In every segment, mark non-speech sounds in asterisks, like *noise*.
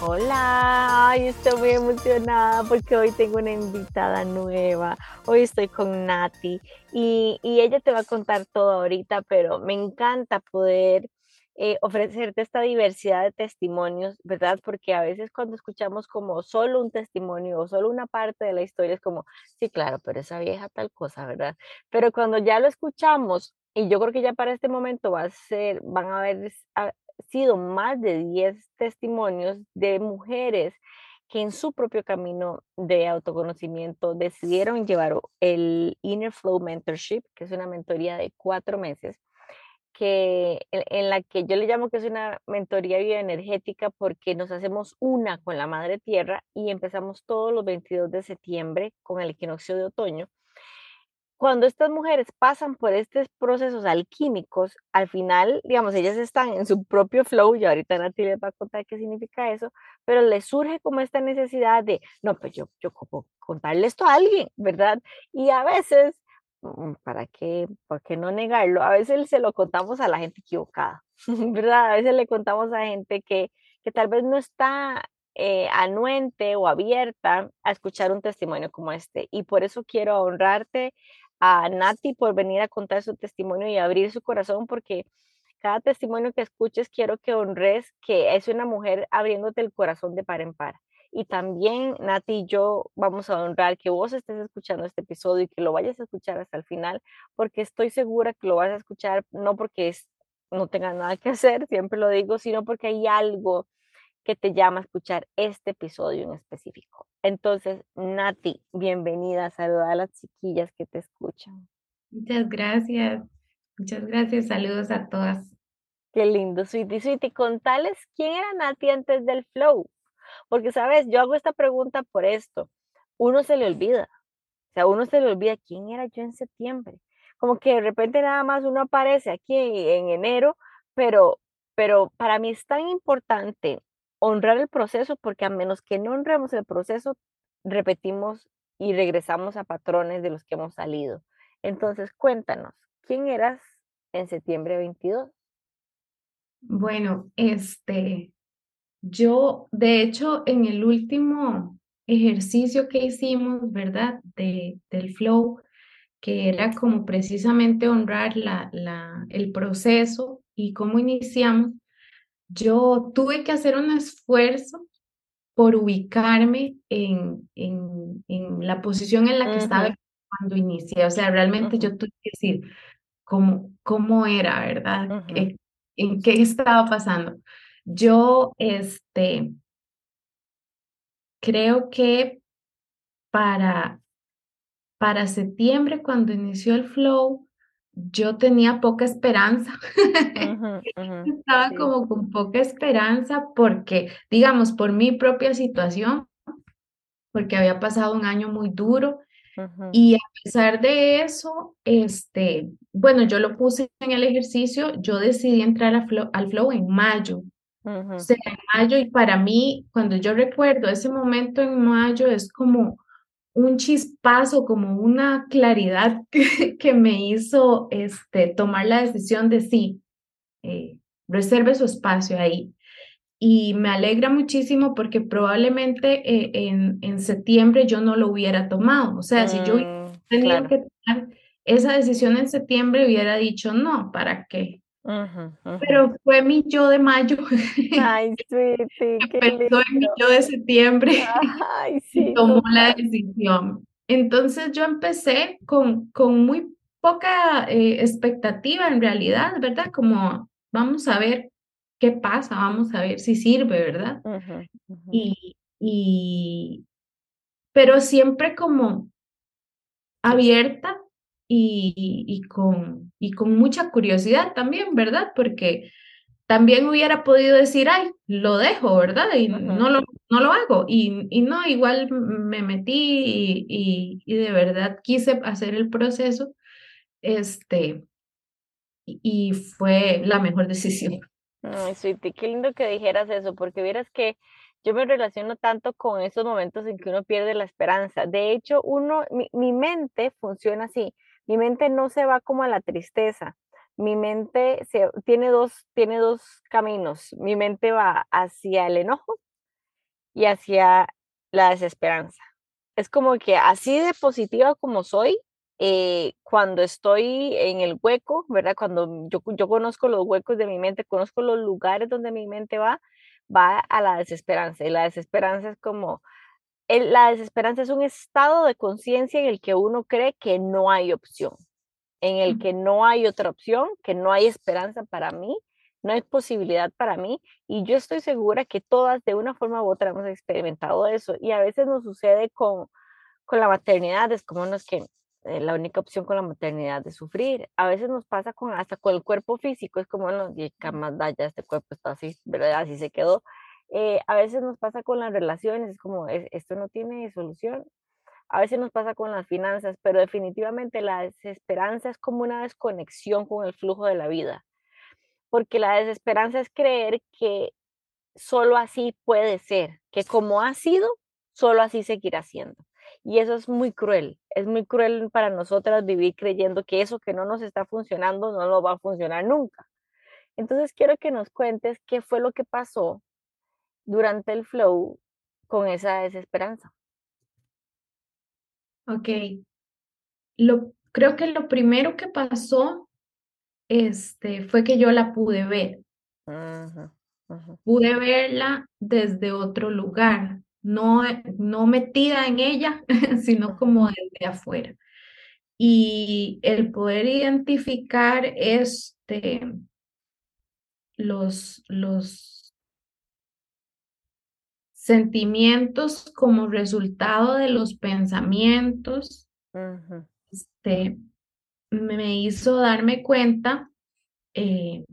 Hola, estoy muy emocionada porque hoy tengo una invitada nueva. Hoy estoy con Nati y, ella te va a contar todo ahorita, pero me encanta poder eh, ofrecerte esta diversidad de testimonios, ¿verdad? Porque a veces cuando escuchamos como solo un testimonio o solo una parte de la historia es como, sí, claro, pero esa vieja tal cosa, ¿verdad? Pero cuando ya lo escuchamos, y yo creo que ya para este momento va a ser, van a ver sido más de 10 testimonios de mujeres que en su propio camino de autoconocimiento decidieron llevar el Inner Flow Mentorship, que es una mentoría de cuatro meses, que, en, la que yo le llamo que es una mentoría bioenergética porque nos hacemos una con la Madre Tierra y empezamos todos los 22 de septiembre con el equinoccio de otoño cuando estas mujeres pasan por estos procesos alquímicos, al final, digamos, ellas están en su propio flow, y ahorita Nati les va a contar qué significa eso, pero les surge como esta necesidad de, no, pues yo, yo como contarle esto a alguien, ¿verdad? Y a veces, ¿para qué, ¿por qué no negarlo? A veces se lo contamos a la gente equivocada, *laughs* ¿verdad? A veces le contamos a gente que, que tal vez no está eh, anuente o abierta a escuchar un testimonio como este. Y por eso quiero honrarte a Nati por venir a contar su testimonio y abrir su corazón, porque cada testimonio que escuches quiero que honres que es una mujer abriéndote el corazón de par en par. Y también Nati y yo vamos a honrar que vos estés escuchando este episodio y que lo vayas a escuchar hasta el final, porque estoy segura que lo vas a escuchar no porque es, no tenga nada que hacer, siempre lo digo, sino porque hay algo que te llama a escuchar este episodio en específico. Entonces, Nati, bienvenida, saluda a las chiquillas que te escuchan. Muchas gracias, muchas gracias, saludos a todas. Qué lindo, Sweetie, Sweetie, contales quién era Nati antes del flow, porque sabes, yo hago esta pregunta por esto, uno se le olvida, o sea, uno se le olvida quién era yo en septiembre, como que de repente nada más uno aparece aquí en enero, pero, pero para mí es tan importante honrar el proceso, porque a menos que no honremos el proceso, repetimos y regresamos a patrones de los que hemos salido. Entonces, cuéntanos, ¿quién eras en septiembre 22? Bueno, este, yo, de hecho, en el último ejercicio que hicimos, ¿verdad? De, del flow, que era como precisamente honrar la, la, el proceso y cómo iniciamos, yo tuve que hacer un esfuerzo por ubicarme en, en, en la posición en la que estaba cuando inicié. O sea, realmente yo tuve que decir cómo, cómo era, ¿verdad? ¿En qué estaba pasando? Yo, este, creo que para, para septiembre, cuando inició el flow, yo tenía poca esperanza. *laughs* Estaba como con poca esperanza porque, digamos, por mi propia situación, porque había pasado un año muy duro. Y a pesar de eso, este, bueno, yo lo puse en el ejercicio, yo decidí entrar al flow en mayo. O sea, en mayo, y para mí, cuando yo recuerdo ese momento en mayo, es como, un chispazo, como una claridad *laughs* que, me hizo este, tomar la decisión de sí, eh, reserve su espacio ahí. Y me alegra muchísimo porque probablemente eh, en, en, septiembre yo no lo hubiera tomado. O sea, si yo mm, tenía que tomar esa decisión en septiembre, hubiera dicho, no, ¿para qué? Pero fue mi yo de mayo. Ay, sí, Pensó en mi yo de septiembre Ay, *laughs* sí, y tomó la decisión. Entonces yo empecé con, con muy poca eh, expectativa en realidad, ¿verdad? Como vamos a ver qué pasa, vamos a ver si sirve, ¿verdad? Y, y, pero siempre como abierta y, con, y con mucha curiosidad también, ¿verdad? Porque también hubiera podido decir, ay, lo dejo, ¿verdad? Y no, lo, no lo hago. Y, y no, igual me metí y, y, de verdad quise hacer el proceso. Este, y fue la mejor decisión. *laughs* Ay, Sweetie, qué lindo que dijeras eso, porque vieras que yo me relaciono tanto con esos momentos en que uno pierde la esperanza. De hecho, uno, mi, mi mente funciona así. Mi mente no se va como a la tristeza. Mi mente tiene dos, tiene dos caminos. Mi mente va hacia el enojo y hacia la desesperanza. Es como que así de positiva como soy, eh, cuando estoy en el hueco, ¿verdad? Cuando yo, yo conozco los huecos de mi mente, conozco los lugares donde mi mente va, va a la desesperanza. Y la desesperanza es como, el- la desesperanza es un estado de conciencia en el que uno cree que no hay opción, en el que no hay otra opción, que no hay esperanza para mí, no hay posibilidad para mí. Y yo estoy segura que todas de una forma u otra hemos experimentado eso. Y a veces nos sucede con con la maternidad es como no es que eh, la única opción con la maternidad es sufrir. A veces nos pasa con hasta con el cuerpo físico, es como no, y qué más da, ya este cuerpo está así, ¿verdad? Así se quedó. Eh, a veces nos pasa con las relaciones, es como "Es- esto no tiene solución. A veces nos pasa con las finanzas, pero definitivamente la desesperanza es como una desconexión con el flujo de la vida, porque la desesperanza es creer que solo así puede ser, que como ha sido, solo así seguirá siendo. Y eso es muy cruel, es muy cruel para nosotras vivir creyendo que eso que no nos está funcionando no nos va a funcionar nunca. Entonces quiero que nos cuentes qué fue lo que pasó durante el flow con esa desesperanza. Ok, lo, creo que lo primero que pasó este, fue que yo la pude ver. Pude verla desde otro lugar, no, no metida en ella, *laughs* sino como desde afuera. Y el poder identificar este, los, los sentimientos como resultado de los pensamientos, este, me hizo darme cuenta eh,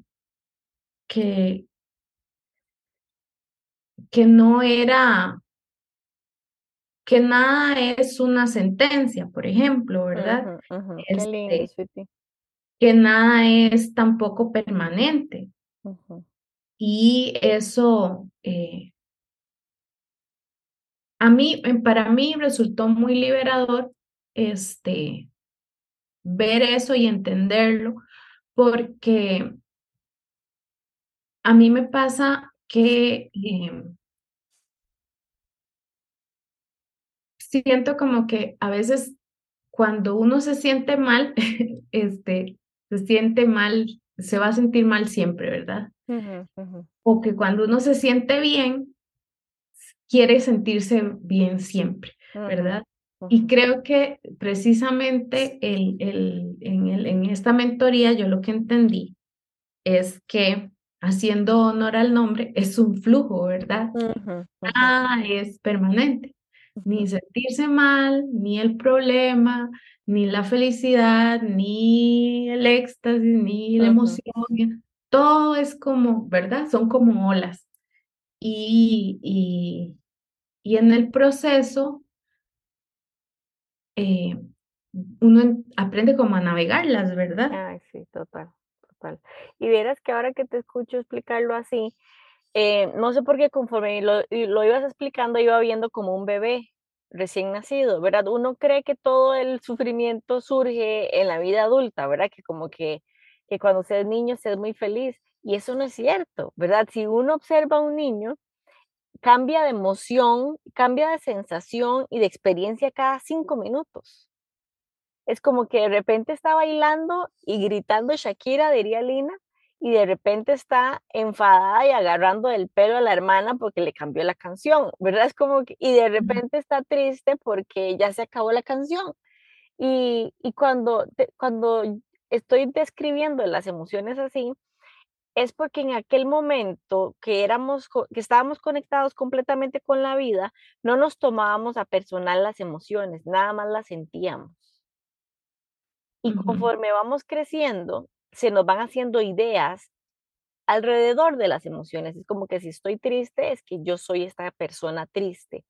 que, que no era que nada es una sentencia, por ejemplo, ¿verdad? Este, que nada es tampoco permanente. Y eso eh, a mí, eh, para mí resultó muy liberador este, ver eso y entenderlo, porque a mí me pasa que eh, siento como que a veces cuando uno se siente mal, *laughs* este, se siente mal, se va a sentir mal siempre, ¿verdad? ujú, O que cuando uno se siente bien, quiere sentirse bien siempre, ¿verdad? Y ujú, creo que precisamente el, el, en, el, en esta mentoría yo lo que entendí es que haciendo honor al nombre es un flujo, ¿verdad? ujú, Nada es permanente, ni sentirse mal, ni el problema, ni la felicidad, ni el éxtasis, ni la emoción, todo es como, ¿verdad? Son como olas. Y, y, y en el proceso eh, uno en- aprende como a navegarlas, ¿verdad? Ay, sí, total, total. Y vieras que ahora que te escucho explicarlo así, eh, no sé por qué conforme lo, lo ibas explicando, iba viendo como un bebé recién nacido, ¿verdad? Uno cree que todo el sufrimiento surge en la vida adulta, ¿verdad? Que como que, que cuando se es niño se es muy feliz. Y eso no es cierto, ¿verdad? Si uno observa a un niño, cambia de emoción, cambia de sensación y de experiencia cada cinco minutos. Es como que de repente está bailando y gritando Shakira, diría Lina, y de repente está enfadada y agarrando el pelo a la hermana porque le cambió la canción, ¿verdad? Es como que, y de repente está triste porque ya se acabó la canción. Y, y cuando, cuando estoy describiendo las emociones así, es porque en aquel momento que éramos, que estábamos conectados completamente con la vida, no nos tomábamos a personal las emociones, nada más las sentíamos. Y conforme vamos creciendo, se nos van haciendo ideas alrededor de las emociones. Es como que si estoy triste, es que yo soy esta persona triste.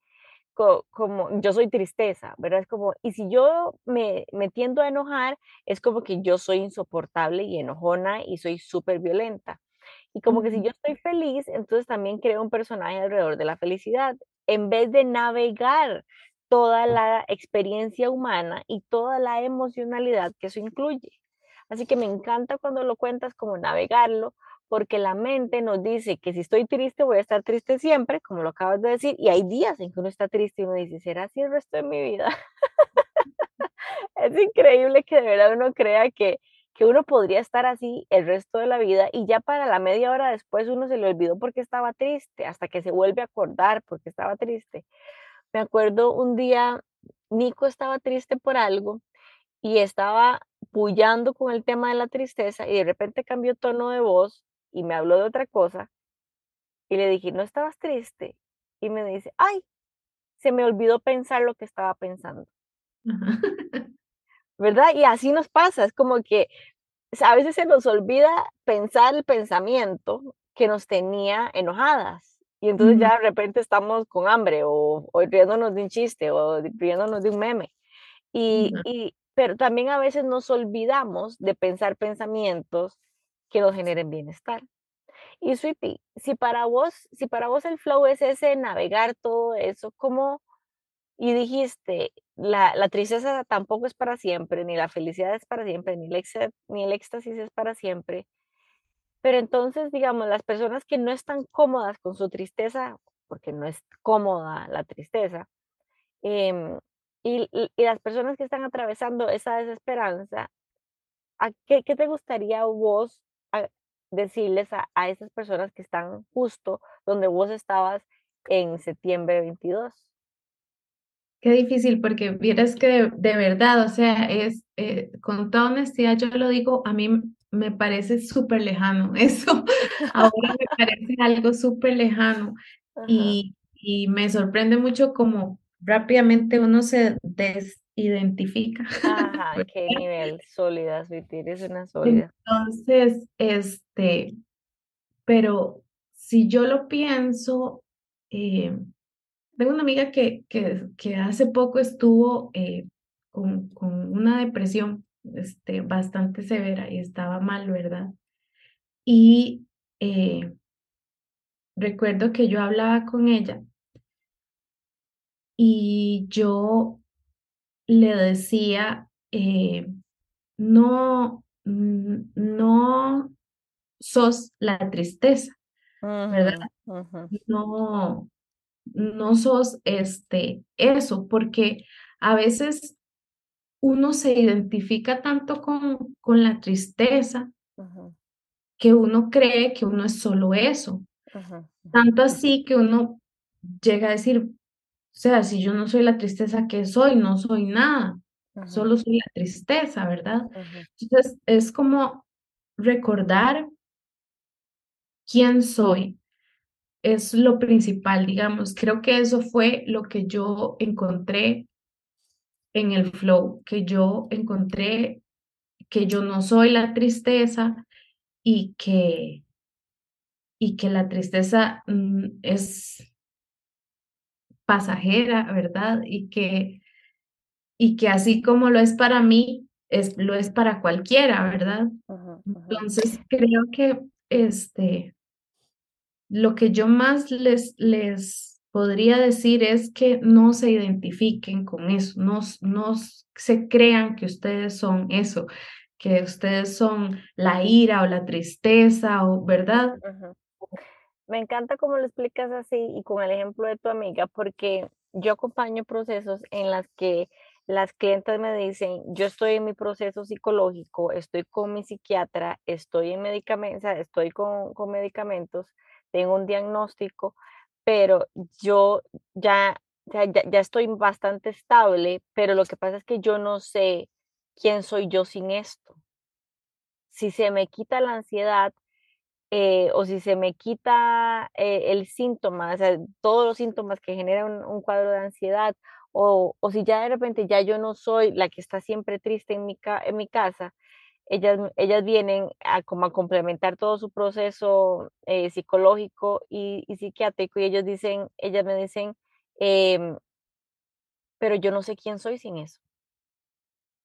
Co- como yo soy tristeza, ¿verdad? Es como, y si yo me, me tiendo a enojar, es como que yo soy insoportable y enojona y soy súper violenta. Y como que si yo estoy feliz, entonces también creo un personaje alrededor de la felicidad, en vez de navegar toda la experiencia humana y toda la emocionalidad que eso incluye. Así que me encanta cuando lo cuentas como navegarlo, porque la mente nos dice que si estoy triste voy a estar triste siempre, como lo acabas de decir, y hay días en que uno está triste y uno dice, ¿será así el resto de mi vida? *laughs* es increíble que de verdad uno crea que, que uno podría estar así el resto de la vida y ya para la media hora después uno se le olvidó porque estaba triste, hasta que se vuelve a acordar porque estaba triste. Me acuerdo un día, Nico estaba triste por algo y estaba bullando con el tema de la tristeza y de repente cambió tono de voz y me habló de otra cosa y le dije, ¿no estabas triste? Y me dice, ay, se me olvidó pensar lo que estaba pensando. *laughs* ¿Verdad? Y así nos pasa, es como que a veces se nos olvida pensar el pensamiento que nos tenía enojadas. Y entonces ya de repente estamos con hambre o, riéndonos de un chiste o riéndonos de un meme. Y, y, pero también a veces nos olvidamos de pensar pensamientos que nos generen bienestar. Y Sweetie, si para vos, si para vos el flow es ese navegar todo eso, ¿cómo? Y dijiste, la, la tristeza tampoco es para siempre, ni la felicidad es para siempre, ni el, ni el éxtasis es para siempre. Pero entonces, digamos, las personas que no están cómodas con su tristeza, porque no es cómoda la tristeza, em, y, y, las personas que están atravesando esa desesperanza, ¿a qué, qué te gustaría vos decirles a, a esas personas que están justo donde vos estabas en septiembre 22? Qué difícil, porque vieras que de, verdad, o sea, es, eh, con toda honestidad, yo lo digo, a mí me parece súper lejano *laughs* eso. Ahora me *laughs* parece algo súper lejano y, y, me sorprende mucho como rápidamente uno se desidentifica. Ajá, *laughs* qué nivel sólida, es una sólida. Entonces, este, pero si yo lo pienso, eh, tengo una amiga que, que, que hace poco estuvo eh, con, con, una depresión este, bastante severa y estaba mal, ¿verdad? Y eh, recuerdo que yo hablaba con ella y yo le decía, eh, no, no sos la tristeza, ¿verdad? No, no sos este, eso, porque a veces uno se identifica tanto con, con la tristeza que uno cree que uno es solo eso. Tanto así que uno llega a decir, o sea, si yo no soy la tristeza que soy, no soy nada, solo soy la tristeza, ¿verdad? Entonces es como recordar quién soy, es lo principal, digamos. Creo que eso fue lo que yo encontré en el flow, que yo encontré que yo no soy la tristeza y que, y que la tristeza mm, es pasajera, ¿verdad? Y que, y que así como lo es para mí, es, lo es para cualquiera, ¿verdad? Entonces creo que este, lo que yo más les, les podría decir es que no se identifiquen con eso, no, no se crean que ustedes son eso, que ustedes son la ira o la tristeza, o, ¿verdad? Me encanta cómo lo explicas así y con el ejemplo de tu amiga, porque yo acompaño procesos en las que las clientes me dicen, yo estoy en mi proceso psicológico, estoy con mi psiquiatra, estoy en medicamentos, estoy con, con medicamentos, tengo un diagnóstico, pero yo ya, ya, ya estoy bastante estable, pero lo que pasa es que yo no sé quién soy yo sin esto. Si se me quita la ansiedad eh, o si se me quita eh, el síntoma, o sea, todos los síntomas que generan un, cuadro de ansiedad, o, o, si ya de repente ya yo no soy la que está siempre triste en mi, en mi casa, ellas, ellas vienen a, como a complementar todo su proceso eh, psicológico y, psiquiátrico y ellos dicen, ellas me dicen, em, pero yo no sé quién soy sin eso,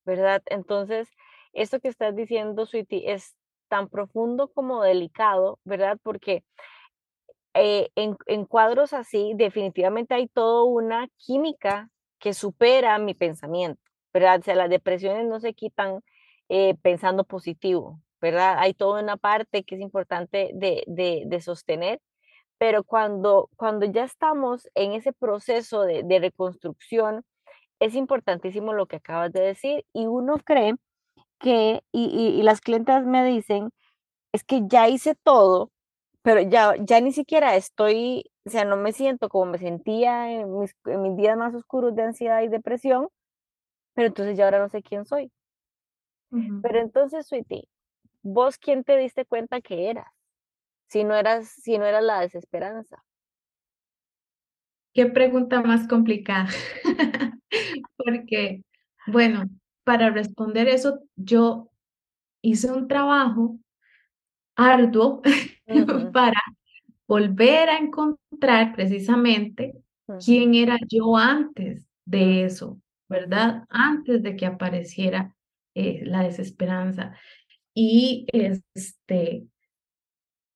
¿verdad? Entonces, esto que estás diciendo, Sweetie, es tan profundo como delicado, ¿verdad? Porque eh, en, cuadros así definitivamente hay toda una química que supera mi pensamiento, ¿verdad? O sea, las depresiones no se quitan eh, pensando positivo, ¿verdad? Hay toda una parte que es importante de, de, sostener, pero cuando, cuando ya estamos en ese proceso de, de reconstrucción, es importantísimo lo que acabas de decir y uno cree que, y, y, las clientas me dicen, es que ya hice todo, pero ya, ya ni siquiera estoy, o sea, no me siento como me sentía en mis, en mis días más oscuros de ansiedad y depresión, pero entonces ya ahora no sé quién soy. Pero entonces, Sweetie, ¿vos quién te diste cuenta que eras? Si no eras, si no eras la desesperanza. Qué pregunta más complicada. *laughs* Porque, bueno, para responder eso, yo hice un trabajo arduo *laughs* para volver a encontrar precisamente quién era yo antes de eso, ¿verdad? Antes de que apareciera eh, la desesperanza. Y este,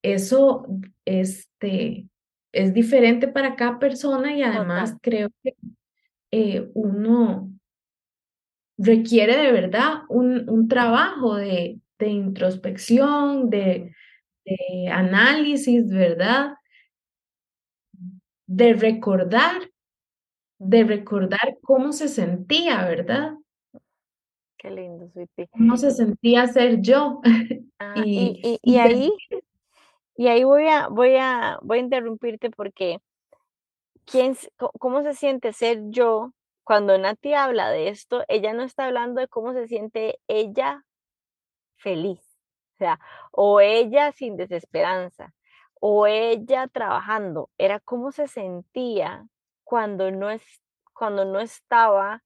eso este, es diferente para cada persona y además creo que eh, uno requiere de verdad un, un trabajo de, de introspección, de, de, análisis, ¿verdad? De recordar, de recordar cómo se sentía, ¿verdad? Qué lindo, Sweetie. Cómo se sentía ser yo. *laughs* Ah, y, y, y, ahí, y ahí voy a, voy a, voy a interrumpirte porque ¿quién, ¿cómo se siente ser yo cuando Nati habla de esto, ella no está hablando de cómo se siente ella feliz, o sea, o ella sin desesperanza, o ella trabajando, era cómo se sentía cuando no, es, cuando no estaba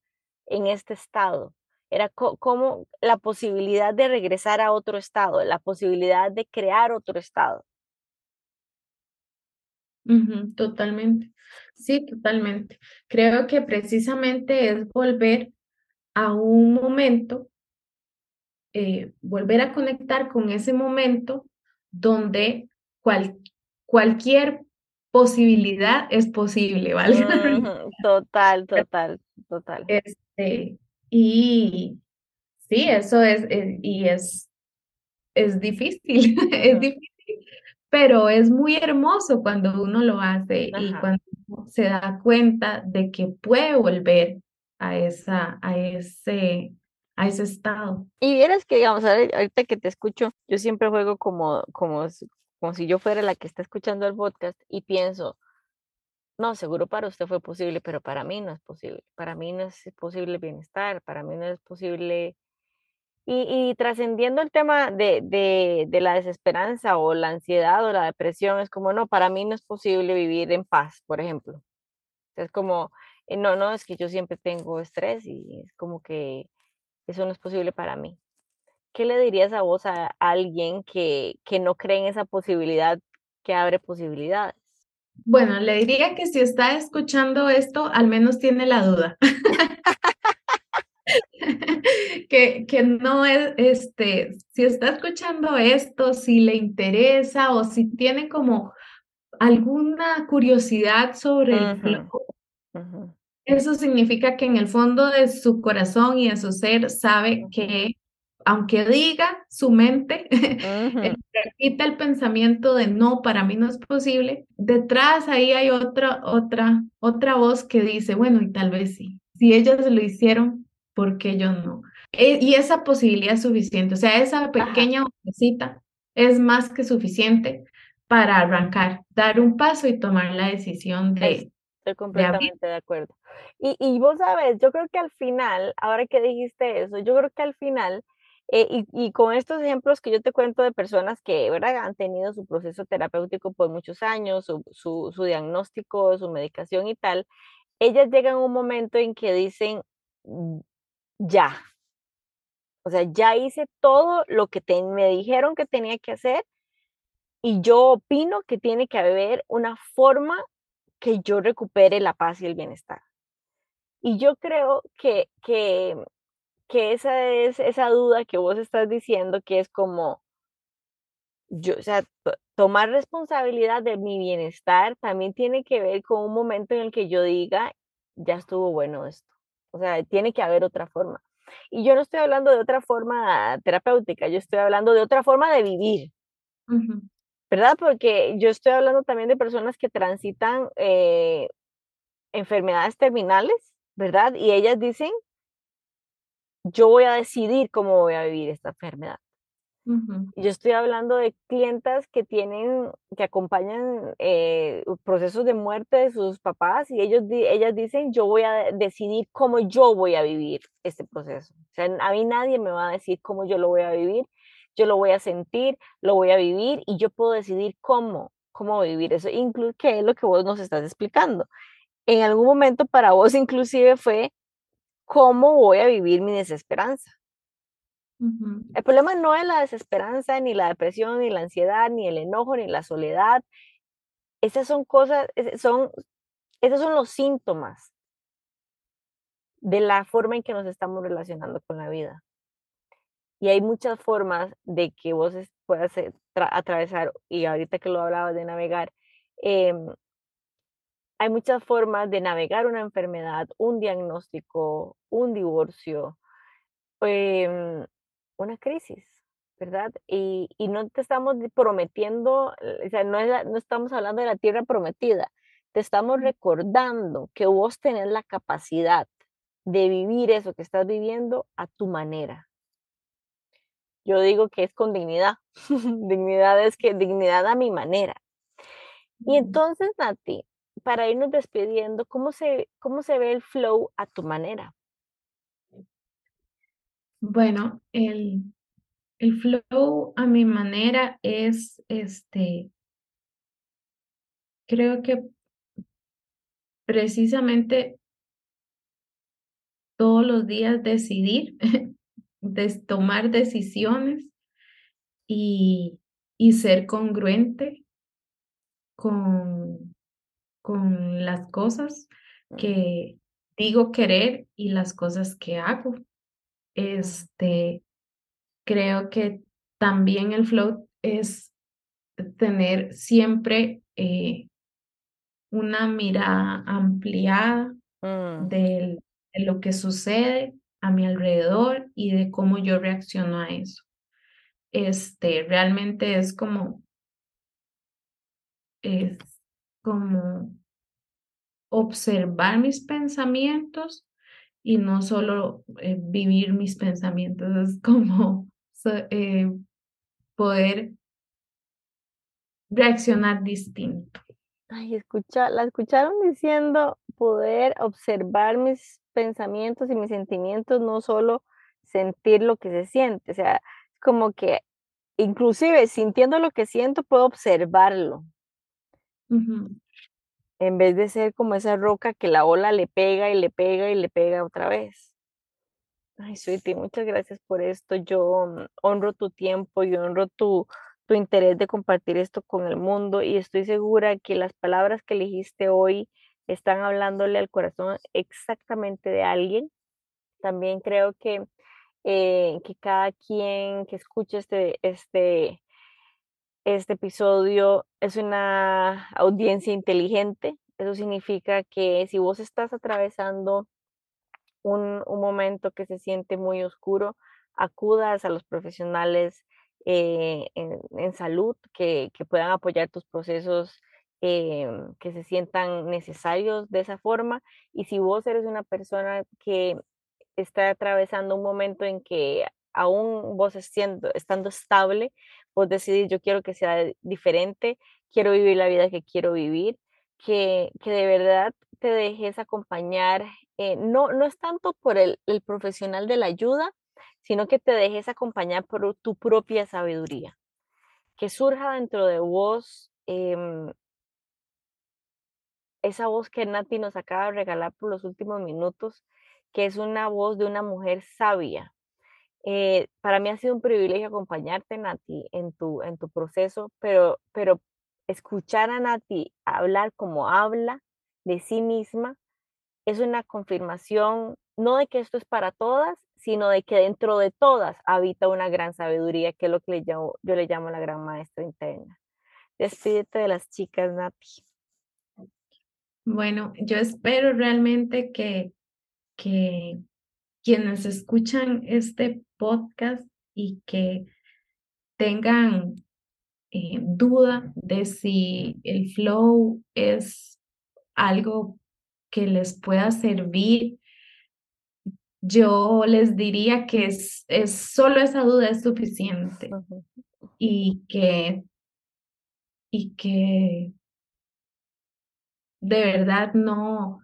en este estado. Era como la posibilidad de regresar a otro estado, la posibilidad de crear otro estado. Totalmente. Sí, totalmente. Creo que precisamente es volver a un momento, eh, volver a conectar con ese momento donde cual, cualquier posibilidad es posible, ¿vale? *laughs* Total, total, total. Este, y sí, eso es, eh, y es, es difícil, *laughs* es difícil pero es muy hermoso cuando uno lo hace y cuando se da cuenta de que puede volver a, esa, a, ese, a ese estado. Y vieras que, digamos, ahorita que te escucho, yo siempre juego como, como, como si yo fuera la que está escuchando el podcast y pienso, no, seguro para usted fue posible, pero para mí no es posible. Para mí no es posible bienestar, para mí no es posible y, trascendiendo el tema de, de, la desesperanza o la ansiedad o la depresión, es como, no, para mí no es posible vivir en paz, por ejemplo. Es como, eh, no, no, es que yo siempre tengo estrés y es como que eso no es posible para mí. ¿Qué le dirías a vos a, alguien que, que no cree en esa posibilidad que abre posibilidades? Bueno, le diría que si está escuchando esto, al menos tiene la duda. *laughs* *laughs* que, que no es, este, si está escuchando esto, si le interesa o si tiene como alguna curiosidad sobre el flow, eso significa que en el fondo de su corazón y de su ser sabe que aunque diga su mente, *laughs* repita el pensamiento de no, para mí no es posible, detrás ahí hay otra, otra, otra voz que dice, bueno, y tal vez sí. Si ellas lo hicieron, ¿por qué yo no? Eh, y esa posibilidad es suficiente, o sea, esa pequeña cita es más que suficiente para arrancar, dar un paso y tomar la decisión de... Estoy completamente de, acuerdo. Y, y, vos sabes, yo creo que al final, ahora que dijiste eso, yo creo que al final, eh, y, y, con estos ejemplos que yo te cuento de personas que ¿verdad? han tenido su proceso terapéutico por muchos años, su, su, su diagnóstico, su medicación y tal, ellas llegan a un momento en que dicen, ya. O sea, ya hice todo lo que me dijeron que tenía que hacer y yo opino que tiene que haber una forma que yo recupere la paz y el bienestar. Y yo creo que, que, que esa es esa duda que vos estás diciendo, que es como, yo, o sea, tomar responsabilidad de mi bienestar también tiene que ver con un momento en el que yo diga, ya estuvo bueno esto. O sea, tiene que haber otra forma. Y yo no estoy hablando de otra forma terapéutica, yo estoy hablando de otra forma de vivir. ¿Verdad? Porque yo estoy hablando también de personas que transitan eh, enfermedades terminales, ¿verdad? Y ellas dicen, yo voy a decidir cómo voy a vivir esta enfermedad. Yo estoy hablando de clientas que tienen, que acompañan eh, procesos de muerte de sus papás y ellos, ellas dicen, yo voy a decidir cómo yo voy a vivir este proceso. O sea, a mí nadie me va a decir cómo yo lo voy a vivir, yo lo voy a sentir, lo voy a vivir y yo puedo decidir cómo, cómo vivir eso, incluso que es lo que vos nos estás explicando. En algún momento para vos *laughs* inclusive fue cómo voy a vivir mi desesperanza. El problema no es la desesperanza, ni la depresión, ni la ansiedad, ni el enojo, ni la soledad. Esas son cosas, son, esos son los síntomas de la forma en que nos estamos relacionando con la vida. Y hay muchas formas de que vos puedas eh, atravesar, y ahorita que lo hablaba de navegar, em, hay muchas formas de navegar una enfermedad, un diagnóstico, un divorcio, em, una crisis, ¿verdad? Y, no te estamos prometiendo, o sea, no, no estamos hablando de la tierra prometida, te estamos recordando que vos tenés la capacidad de vivir eso que estás viviendo a tu manera. Yo digo que es con dignidad. *laughs* dignidad es que dignidad a mi manera. Y entonces, Nati, para irnos despidiendo, ¿cómo se, cómo se ve el flow a tu manera? Bueno, el, el flow a mi manera es este, creo que precisamente todos los días decidir, *laughs* tomar decisiones y, y ser congruente con, con las cosas que digo querer y las cosas que hago. Este, creo que también el flow es tener siempre eh, una mirada ampliada mm. de lo que sucede a mi alrededor y de cómo yo reacciono a eso. Este, realmente es como, es como observar mis pensamientos y no solo eh, vivir mis pensamientos, *laughs* es como eh, poder reaccionar distinto. Ay, escucha, la escucharon diciendo poder observar mis pensamientos y mis sentimientos, no solo sentir lo que se siente, o sea, como que inclusive sintiendo lo que siento, puedo observarlo en vez de ser como esa roca que la ola le pega y le pega y le pega otra vez. Ay, Sweetie, muchas gracias por esto. Yo mm, honro tu tiempo, y honro tu, tu interés de compartir esto con el mundo y estoy segura que las palabras que elegiste hoy están hablándole al corazón exactamente de alguien. También creo que, eh, que cada quien que escuche este, este, este episodio es una audiencia inteligente. Eso significa que si vos estás atravesando un, momento que se siente muy oscuro, acudas a los profesionales eh, en, salud que, puedan apoyar tus procesos em, que se sientan necesarios de esa forma. Y si vos eres una persona que está atravesando un momento en que aún vos estando, estando estable, vos decidís, yo quiero que sea diferente, quiero vivir la vida que quiero vivir, que, que de verdad te dejes acompañar, eh, no, no es tanto por el, el, profesional de la ayuda, sino que te dejes acompañar por tu propia sabiduría, que surja dentro de vos em, esa voz que Nati nos acaba de regalar por los últimos minutos, que es una voz de una mujer sabia, eh, para mí ha sido un privilegio acompañarte, Nati, en tu, en tu proceso, pero, pero escuchar a Nati hablar como habla de sí misma es una confirmación, no de que esto es para todas, sino de que dentro de todas habita una gran sabiduría, que es lo que yo le llamo la gran maestra interna. Despídete de las chicas, Nati. Bueno, yo espero realmente que, que quienes escuchan este podcast y que tengan eh, duda de si el flow es algo que les pueda servir, yo les diría que es, es solo esa duda es suficiente y que y que de verdad no,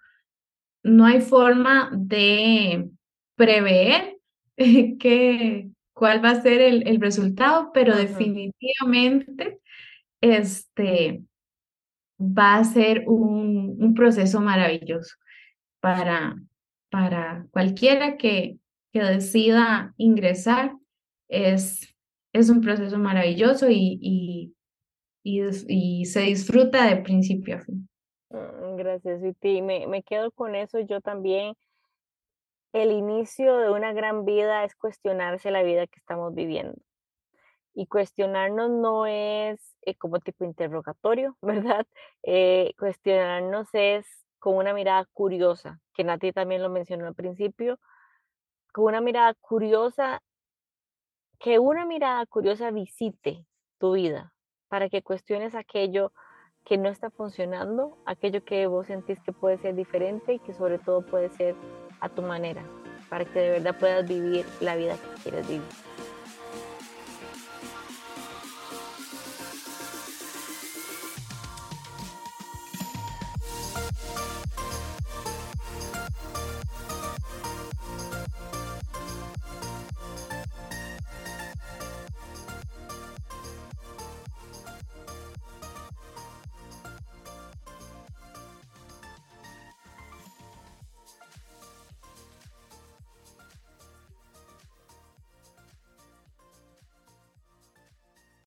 no hay forma de prever que, cuál va a ser el, el resultado, pero definitivamente este, va a ser un, un proceso maravilloso para, para cualquiera que, que decida ingresar. Es, es un proceso maravilloso y, y, y, se disfruta de principio a fin. Mm, gracias, Viti. Me, me quedo con eso. Yo también el inicio de una gran vida es cuestionarse la vida que estamos viviendo. Y cuestionarnos no es eh, como tipo interrogatorio, *laughs* ¿verdad? Eh, cuestionarnos es con una mirada curiosa, que Nati también lo mencionó al principio, con una mirada curiosa, que una mirada curiosa visite tu vida para que cuestiones aquello que no está funcionando, aquello que vos sentís que puede ser diferente y que sobre todo puede ser a tu manera, para que de verdad puedas vivir la vida que quieres vivir.